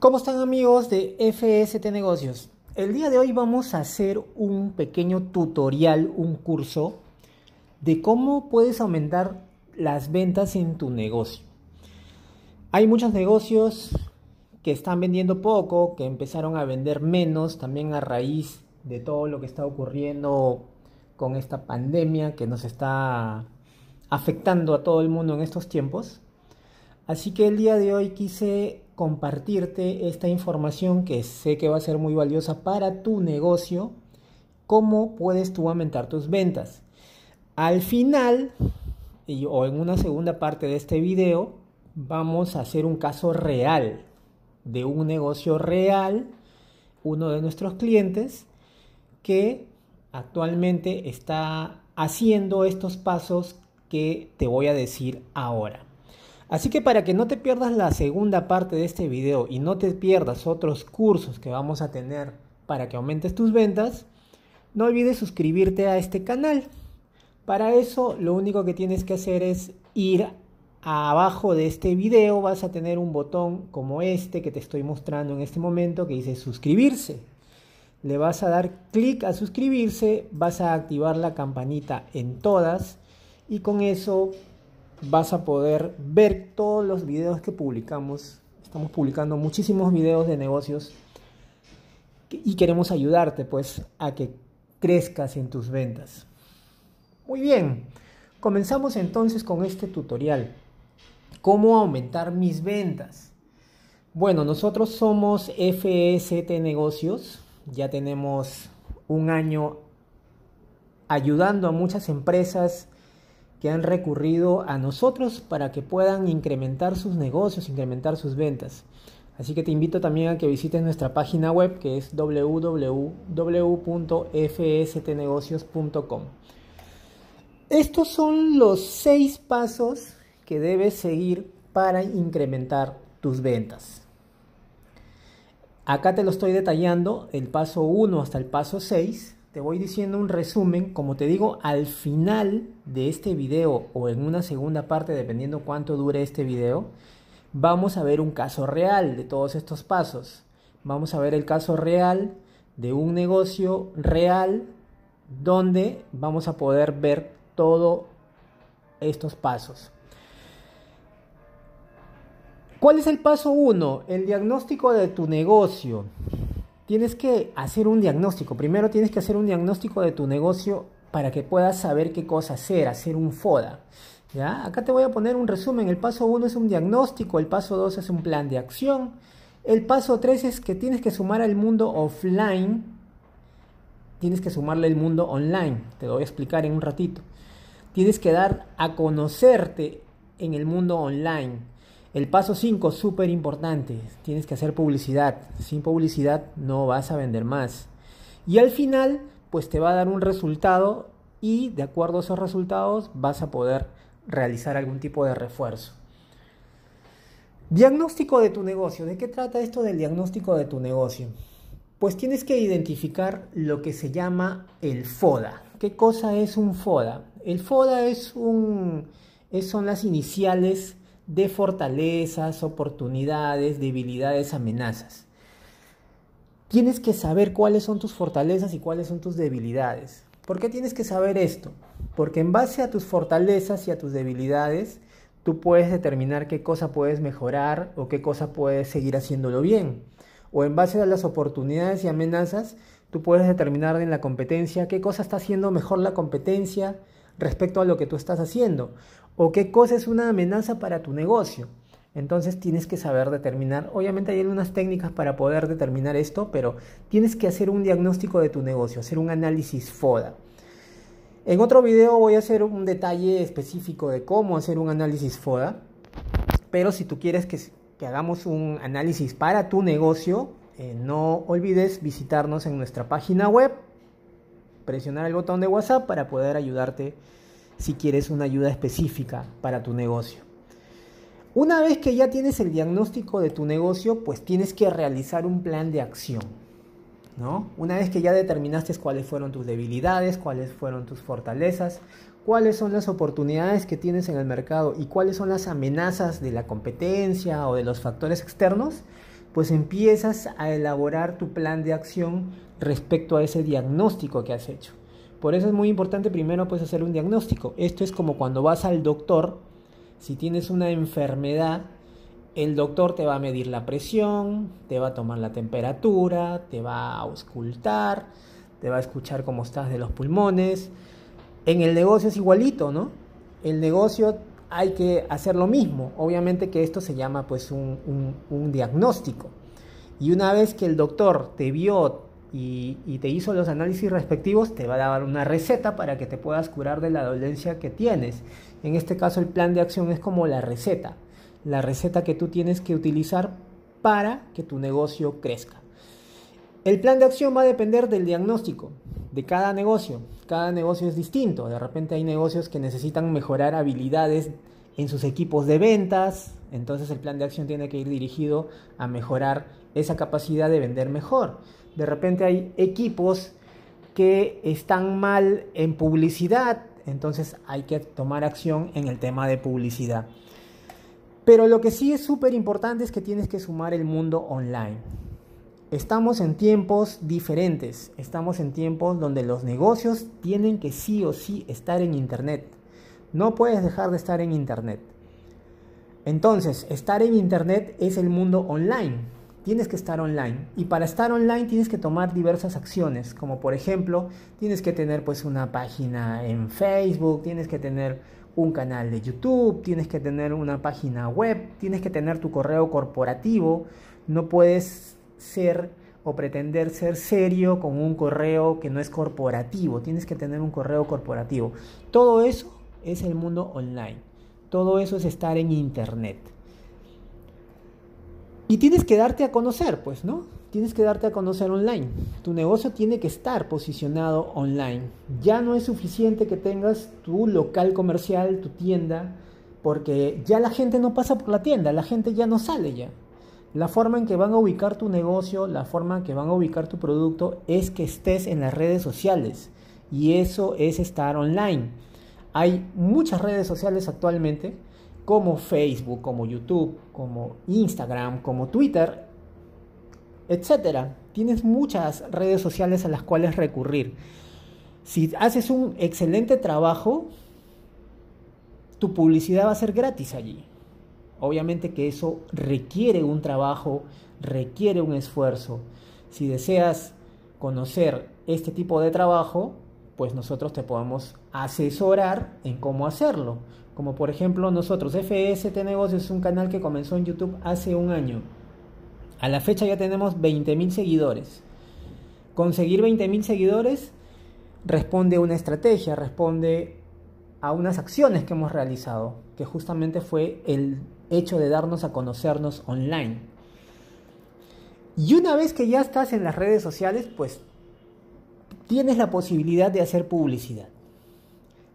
¿Cómo están amigos de FST Negocios? El día de hoy vamos a hacer un pequeño tutorial, un curso de cómo puedes aumentar las ventas en tu negocio. Hay muchos negocios que están vendiendo poco, que empezaron a vender menos, también a raíz de todo lo que está ocurriendo con esta pandemia que nos está afectando a todo el mundo en estos tiempos. Así que el día de hoy quise compartirte esta información que sé que va a ser muy valiosa para tu negocio, cómo puedes tú aumentar tus ventas. Al final, o en una segunda parte de este video, vamos a hacer un caso real de un negocio real, uno de nuestros clientes, que actualmente está haciendo estos pasos que te voy a decir ahora. Así que para que no te pierdas la segunda parte de este video y no te pierdas otros cursos que vamos a tener para que aumentes tus ventas, no olvides suscribirte a este canal. Para eso lo único que tienes que hacer es ir abajo de este video, vas a tener un botón como este que te estoy mostrando en este momento que dice suscribirse. Le vas a dar clic a suscribirse, vas a activar la campanita en todas y con eso vas a poder ver todos los videos que publicamos. Estamos publicando muchísimos videos de negocios y queremos ayudarte pues a que crezcas en tus ventas. Muy bien, comenzamos entonces con este tutorial. ¿Cómo aumentar mis ventas? Bueno, nosotros somos FST Negocios, ya tenemos un año ayudando a muchas empresas que han recurrido a nosotros para que puedan incrementar sus negocios, incrementar sus ventas. Así que te invito también a que visites nuestra página web que es www.fstnegocios.com. Estos son los seis pasos que debes seguir para incrementar tus ventas. Acá te lo estoy detallando, el paso 1 hasta el paso 6 te voy diciendo un resumen, como te digo, al final de este video o en una segunda parte, dependiendo cuánto dure este video, vamos a ver un caso real de todos estos pasos. Vamos a ver el caso real de un negocio real donde vamos a poder ver todos estos pasos. ¿Cuál es el paso 1? El diagnóstico de tu negocio tienes que hacer un diagnóstico. Primero tienes que hacer un diagnóstico de tu negocio para que puedas saber qué cosa hacer, hacer un FODA. ¿ya? Acá te voy a poner un resumen. El paso 1 es un diagnóstico, el paso 2 es un plan de acción, el paso 3 es que tienes que sumar al mundo offline, tienes que sumarle el mundo online. Te lo voy a explicar en un ratito. Tienes que dar a conocerte en el mundo online. El paso 5, súper importante, tienes que hacer publicidad. Sin publicidad no vas a vender más. Y al final, pues te va a dar un resultado y de acuerdo a esos resultados vas a poder realizar algún tipo de refuerzo. Diagnóstico de tu negocio. ¿De qué trata esto del diagnóstico de tu negocio? Pues tienes que identificar lo que se llama el FODA. ¿Qué cosa es un FODA? El FODA es un, son las iniciales de fortalezas, oportunidades, debilidades, amenazas. Tienes que saber cuáles son tus fortalezas y cuáles son tus debilidades. ¿Por qué tienes que saber esto? Porque en base a tus fortalezas y a tus debilidades, tú puedes determinar qué cosa puedes mejorar o qué cosa puedes seguir haciéndolo bien. O en base a las oportunidades y amenazas, tú puedes determinar en la competencia qué cosa está haciendo mejor la competencia respecto a lo que tú estás haciendo o qué cosa es una amenaza para tu negocio. Entonces tienes que saber determinar, obviamente hay algunas técnicas para poder determinar esto, pero tienes que hacer un diagnóstico de tu negocio, hacer un análisis FODA. En otro video voy a hacer un detalle específico de cómo hacer un análisis FODA, pero si tú quieres que, hagamos un análisis para tu negocio, eh, no olvides visitarnos en nuestra página web, presionar el botón de WhatsApp para poder ayudarte si quieres una ayuda específica para tu negocio. Una vez que ya tienes el diagnóstico de tu negocio, pues tienes que realizar un plan de acción. ¿no? Una vez que ya determinaste cuáles fueron tus debilidades, cuáles fueron tus fortalezas, cuáles son las oportunidades que tienes en el mercado y cuáles son las amenazas de la competencia o de los factores externos, pues empiezas a elaborar tu plan de acción respecto a ese diagnóstico que has hecho. Por eso es muy importante primero pues hacer un diagnóstico. Esto es como cuando vas al doctor, si tienes una enfermedad, el doctor te va a medir la presión, te va a tomar la temperatura, te va a auscultar, te va a escuchar cómo estás de los pulmones. En el negocio es igualito, ¿no? El negocio hay que hacer lo mismo. Obviamente que esto se llama pues un, un diagnóstico. Y una vez que el doctor te vio y, te hizo los análisis respectivos, te va a dar una receta para que te puedas curar de la dolencia que tienes. En este caso el plan de acción es como la receta la receta que tú tienes que utilizar para que tu negocio crezca. El plan de acción va a depender del diagnóstico de cada negocio. Cada negocio es distinto. De repente hay negocios que necesitan mejorar habilidades en sus equipos de ventas. Entonces el plan de acción tiene que ir dirigido a mejorar esa capacidad de vender mejor. De repente hay equipos que están mal en publicidad. Entonces hay que tomar acción en el tema de publicidad. Pero lo que sí es súper importante es que tienes que sumar el mundo online. Estamos en tiempos diferentes, estamos en tiempos donde los negocios tienen que sí o sí estar en Internet. No puedes dejar de estar en Internet. Entonces, estar en Internet es el mundo online. Tienes que estar online. Y para estar online tienes que tomar diversas acciones, como por ejemplo, tienes que tener pues una página en Facebook, tienes que tener un canal de YouTube, tienes que tener una página web, tienes que tener tu correo corporativo, no puedes ser o pretender ser serio con un correo que no es corporativo, tienes que tener un correo corporativo. Todo eso es el mundo online, todo eso es estar en Internet. Y tienes que darte a conocer, pues, ¿no? tienes que darte a conocer online. Tu negocio tiene que estar posicionado online. Ya no es suficiente que tengas tu local comercial, tu tienda, porque ya la gente no pasa por la tienda, la gente ya no sale ya. La forma en que van a ubicar tu negocio, la forma en que van a ubicar tu producto es que estés en las redes sociales. Y eso es estar online. Hay muchas redes sociales actualmente, como Facebook, como YouTube, como Instagram, como Twitter, etcétera. Tienes muchas redes sociales a las cuales recurrir. Si haces un excelente trabajo, tu publicidad va a ser gratis allí. Obviamente que eso requiere un trabajo, requiere un esfuerzo. Si deseas conocer este tipo de trabajo, pues nosotros te podemos asesorar en cómo hacerlo. Como por ejemplo nosotros, FST Negocios es un canal que comenzó en YouTube hace un año. A la fecha ya tenemos 20.000 seguidores. Conseguir 20.000 seguidores responde a una estrategia, responde a unas acciones que hemos realizado, que justamente fue el hecho de darnos a conocernos online. Y una vez que ya estás en las redes sociales, pues tienes la posibilidad de hacer publicidad.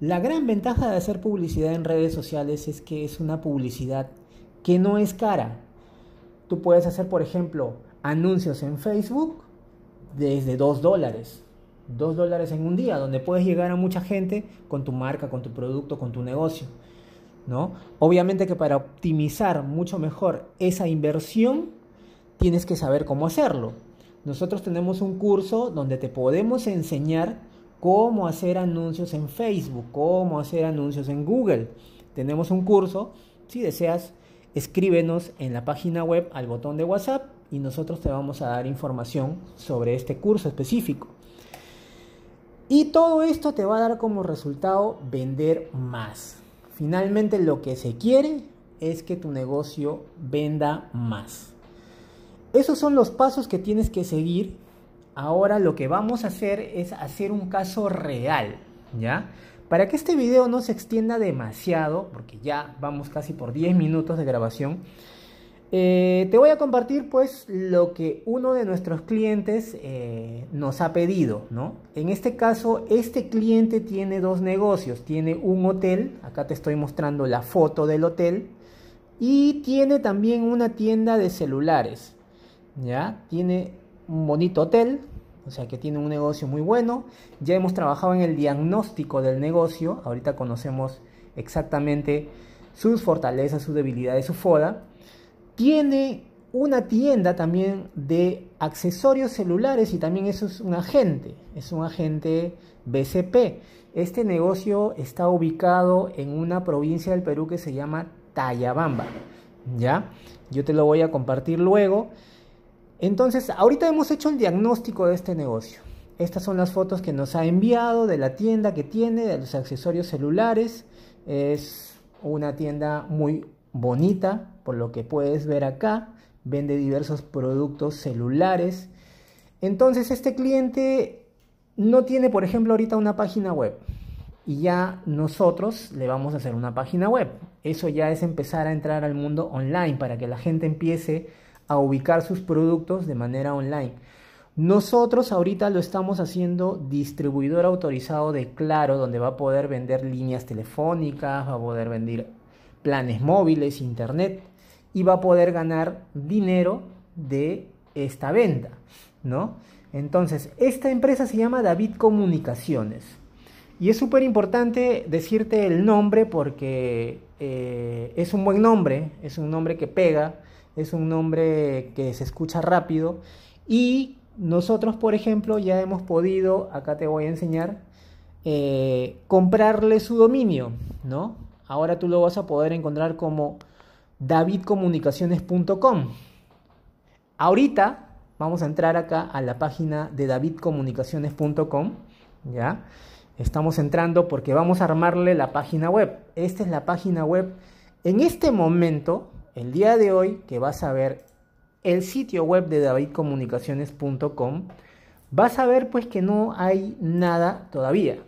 La gran ventaja de hacer publicidad en redes sociales es que es una publicidad que no es cara, Tú puedes hacer, por ejemplo, anuncios en Facebook desde 2 dólares. 2 dólares en un día, donde puedes llegar a mucha gente con tu marca, con tu producto, con tu negocio. ¿no? Obviamente que para optimizar mucho mejor esa inversión, tienes que saber cómo hacerlo. Nosotros tenemos un curso donde te podemos enseñar cómo hacer anuncios en Facebook, cómo hacer anuncios en Google. Tenemos un curso, si deseas escríbenos en la página web al botón de WhatsApp y nosotros te vamos a dar información sobre este curso específico. Y todo esto te va a dar como resultado vender más. Finalmente lo que se quiere es que tu negocio venda más. Esos son los pasos que tienes que seguir. Ahora lo que vamos a hacer es hacer un caso real, ¿ya? Para que este video no se extienda demasiado, porque ya vamos casi por 10 minutos de grabación, eh, te voy a compartir pues lo que uno de nuestros clientes eh, nos ha pedido, ¿no? En este caso, este cliente tiene dos negocios, tiene un hotel, acá te estoy mostrando la foto del hotel, y tiene también una tienda de celulares, ¿ya? Tiene un bonito hotel, o sea que tiene un negocio muy bueno. Ya hemos trabajado en el diagnóstico del negocio, ahorita conocemos exactamente sus fortalezas, sus debilidades, su foda. Tiene una tienda también de accesorios celulares y también eso es un agente, es un agente BCP. Este negocio está ubicado en una provincia del Perú que se llama Tayabamba. ¿Ya? Yo te lo voy a compartir luego. Entonces, ahorita hemos hecho el diagnóstico de este negocio. Estas son las fotos que nos ha enviado de la tienda que tiene, de los accesorios celulares. Es una tienda muy bonita, por lo que puedes ver acá. Vende diversos productos celulares. Entonces, este cliente no tiene, por ejemplo, ahorita una página web y ya nosotros le vamos a hacer una página web. Eso ya es empezar a entrar al mundo online para que la gente empiece a ubicar sus productos de manera online. Nosotros ahorita lo estamos haciendo distribuidor autorizado de Claro, donde va a poder vender líneas telefónicas, va a poder vender planes móviles, internet y va a poder ganar dinero de esta venta, ¿no? Entonces, esta empresa se llama David Comunicaciones. Y es súper importante decirte el nombre porque eh, es un buen nombre, es un nombre que pega, es un nombre que se escucha rápido. Y nosotros, por ejemplo, ya hemos podido, acá te voy a enseñar, eh, comprarle su dominio, ¿no? Ahora tú lo vas a poder encontrar como davidcomunicaciones.com. Ahorita Vamos a entrar acá a la página de davidcomunicaciones.com, ¿ya? Estamos entrando porque vamos a armarle la página web. Esta es la página web. En este momento, el día de hoy, que vas a ver el sitio web de davidcomunicaciones.com, vas a ver pues que no hay nada todavía.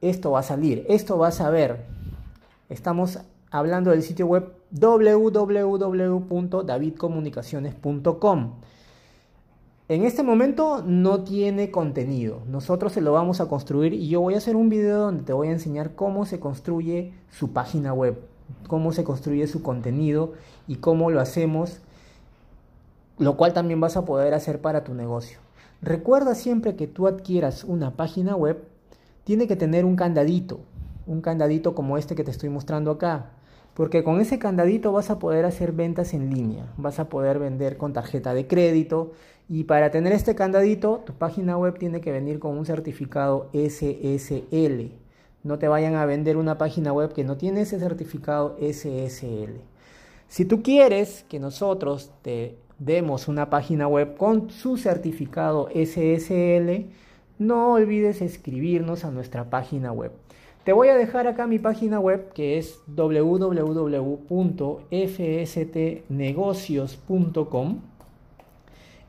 Esto va a salir, esto vas a ver. Estamos hablando del sitio web www.davidcomunicaciones.com. En este momento no tiene contenido. Nosotros se lo vamos a construir y yo voy a hacer un video donde te voy a enseñar cómo se construye su página web, cómo se construye su contenido y cómo lo hacemos, lo cual también vas a poder hacer para tu negocio. Recuerda siempre que tú adquieras una página web, tiene que tener un candadito, un candadito como este que te estoy mostrando acá. Porque con ese candadito vas a poder hacer ventas en línea, vas a poder vender con tarjeta de crédito y para tener este candadito tu página web tiene que venir con un certificado SSL. No te vayan a vender una página web que no tiene ese certificado SSL. Si tú quieres que nosotros te demos una página web con su certificado SSL, no olvides escribirnos a nuestra página web. Te voy a dejar acá mi página web que es www.fstnegocios.com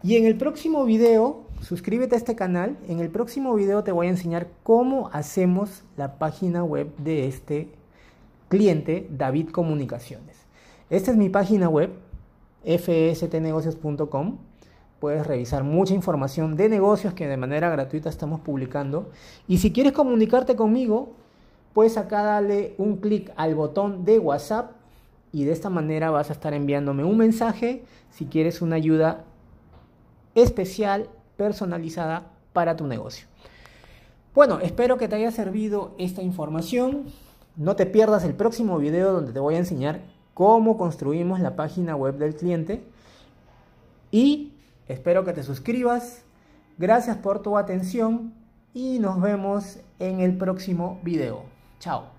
y en el próximo video, suscríbete a este canal, en el próximo video te voy a enseñar cómo hacemos la página web de este cliente David Comunicaciones. Esta es mi página web, fstnegocios.com puedes revisar mucha información de negocios que de manera gratuita estamos publicando. Y si quieres comunicarte conmigo, pues acá dale un clic al botón de WhatsApp y de esta manera vas a estar enviándome un mensaje si quieres una ayuda especial, personalizada para tu negocio. Bueno, espero que te haya servido esta información. No te pierdas el próximo video donde te voy a enseñar cómo construimos la página web del cliente. Y espero que te suscribas. Gracias por tu atención y nos vemos en el próximo video. Chao.